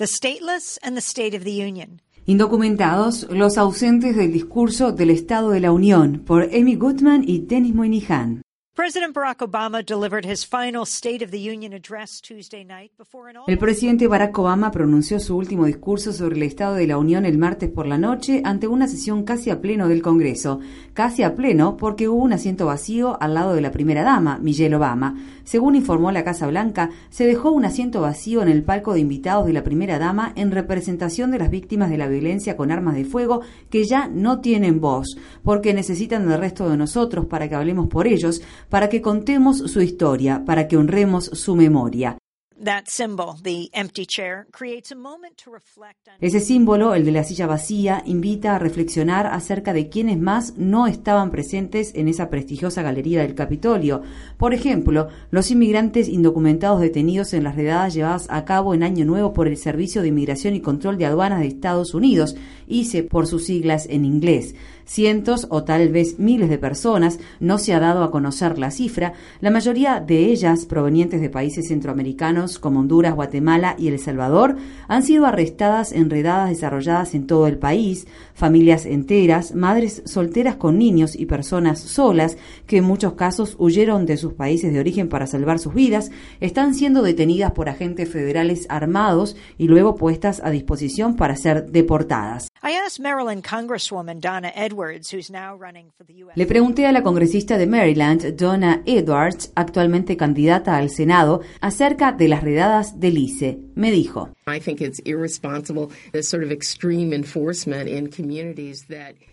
the stateless and the State of the Union. Indocumentados, los ausentes del discurso del Estado de la Unión, por Amy Goodman y Dennis Moynihan. El presidente Barack Obama pronunció su último discurso sobre el Estado de la Unión el martes por la noche ante una sesión casi a pleno del Congreso. Casi a pleno porque hubo un asiento vacío al lado de la primera dama, Michelle Obama. Según informó la Casa Blanca, se dejó un asiento vacío en el palco de invitados de la primera dama en representación de las víctimas de la violencia con armas de fuego que ya no tienen voz, porque necesitan del resto de nosotros para que hablemos por ellos para que contemos su historia, para que honremos su memoria. Ese símbolo, el de la silla vacía, invita a reflexionar acerca de quienes más no estaban presentes en esa prestigiosa galería del Capitolio. Por ejemplo, los inmigrantes indocumentados detenidos en las redadas llevadas a cabo en Año Nuevo por el Servicio de Inmigración y Control de Aduanas de Estados Unidos, ICE por sus siglas en inglés. Cientos o tal vez miles de personas, no se ha dado a conocer la cifra, la mayoría de ellas provenientes de países centroamericanos como Honduras, Guatemala y El Salvador, han sido arrestadas en redadas desarrolladas en todo el país, familias enteras, madres solteras con niños y personas solas que en muchos casos huyeron de sus países de origen para salvar sus vidas, están siendo detenidas por agentes federales armados y luego puestas a disposición para ser deportadas. Le pregunté a la congresista de Maryland, Donna Edwards, actualmente candidata al Senado, acerca de las redadas del ICE. Me dijo,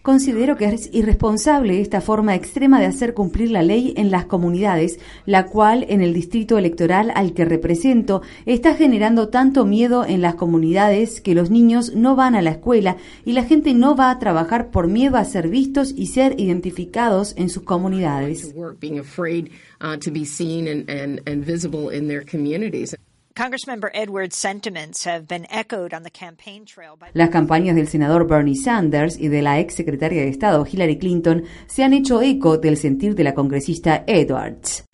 Considero que es irresponsable esta forma extrema de hacer cumplir la ley en las comunidades, la cual en el distrito electoral al que represento está generando tanto miedo en las comunidades que los niños no van a la escuela y la gente no va a trabajar por miedo a ser vistos y ser identificados en sus comunidades. Las campañas del senador Bernie Sanders y de la ex secretaria de Estado Hillary Clinton se han hecho eco del sentir de la congresista Edwards.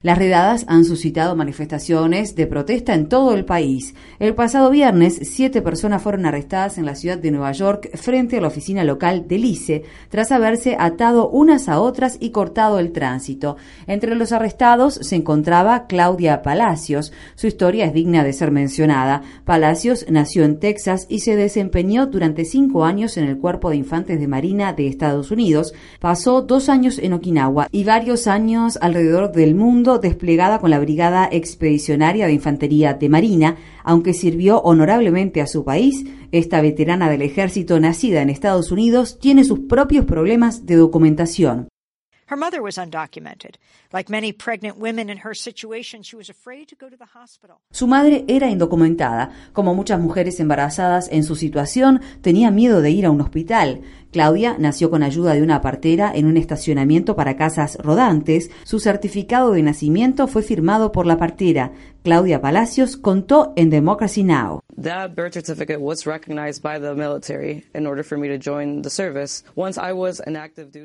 Las redadas han suscitado manifestaciones de protesta en todo el país. El pasado viernes, siete personas fueron arrestadas en la ciudad de Nueva York frente a la oficina local del ICE, tras haberse atado unas a otras y cortado el tránsito. Entre los arrestados se encontraba Claudia Palacios. Su historia es digna de ser mencionada. Palacios nació en Texas y se desempeñó durante cinco años en el Cuerpo de Infantes de Marina de Estados Unidos Pasó dos años en Okinawa y varios años alrededor del mundo desplegada con la Brigada Expedicionaria de Infantería de Marina, aunque sirvió honorablemente a su país, esta veterana del ejército nacida en Estados Unidos tiene sus propios problemas de documentación. Su madre era indocumentada. Como muchas mujeres embarazadas en su situación, tenía miedo de ir a un hospital. Claudia nació con ayuda de una partera en un estacionamiento para casas rodantes. Su certificado de nacimiento fue firmado por la partera. Claudia Palacios contó en Democracy Now!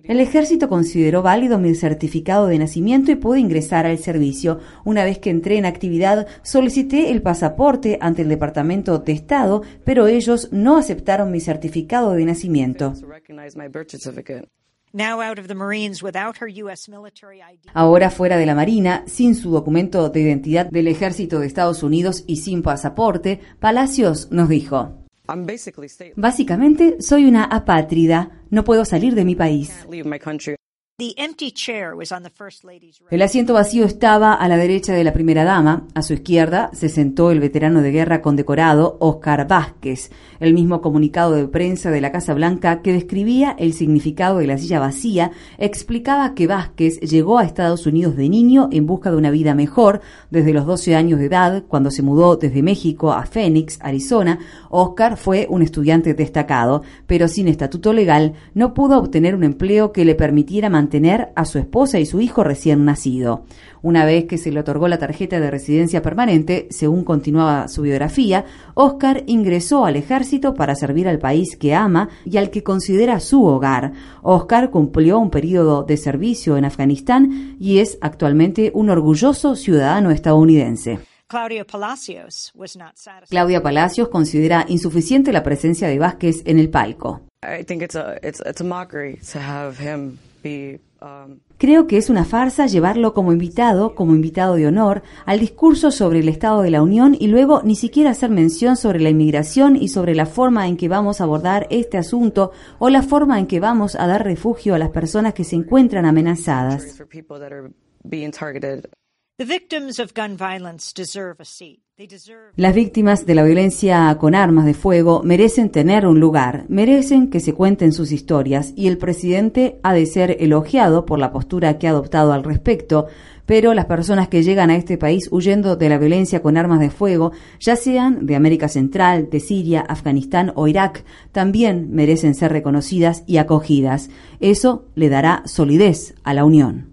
El ejército consideró válido mi certificado de nacimiento y pude ingresar al servicio. Una vez que entré en actividad, solicité el pasaporte ante el Departamento de Estado, pero ellos no aceptaron mi certificado de nacimiento. Ahora fuera de la Marina, sin su documento de identidad del ejército de Estados Unidos y sin pasaporte, Palacios nos dijo, Básicamente soy una apátrida, no puedo salir de mi país. El asiento vacío estaba a la derecha de la primera dama. A su izquierda se sentó el veterano de guerra condecorado Oscar Vázquez. El mismo comunicado de prensa de la Casa Blanca que describía el significado de la silla vacía explicaba que Vázquez llegó a Estados Unidos de niño en busca de una vida mejor. Desde los 12 años de edad, cuando se mudó desde México a Phoenix, Arizona, Oscar fue un estudiante destacado, pero sin estatuto legal no pudo obtener un empleo que le permitiera mantener mantener a su esposa y su hijo recién nacido. Una vez que se le otorgó la tarjeta de residencia permanente, según continuaba su biografía, Oscar ingresó al ejército para servir al país que ama y al que considera su hogar. Oscar cumplió un periodo de servicio en Afganistán y es actualmente un orgulloso ciudadano estadounidense. Claudia Palacios considera insuficiente la presencia de Vázquez en el palco. Creo que es una farsa llevarlo como invitado, como invitado de honor, al discurso sobre el Estado de la Unión y luego ni siquiera hacer mención sobre la inmigración y sobre la forma en que vamos a abordar este asunto o la forma en que vamos a dar refugio a las personas que se encuentran amenazadas. Las víctimas de la violencia con armas de fuego merecen tener un lugar, merecen que se cuenten sus historias y el presidente ha de ser elogiado por la postura que ha adoptado al respecto, pero las personas que llegan a este país huyendo de la violencia con armas de fuego, ya sean de América Central, de Siria, Afganistán o Irak, también merecen ser reconocidas y acogidas. Eso le dará solidez a la Unión.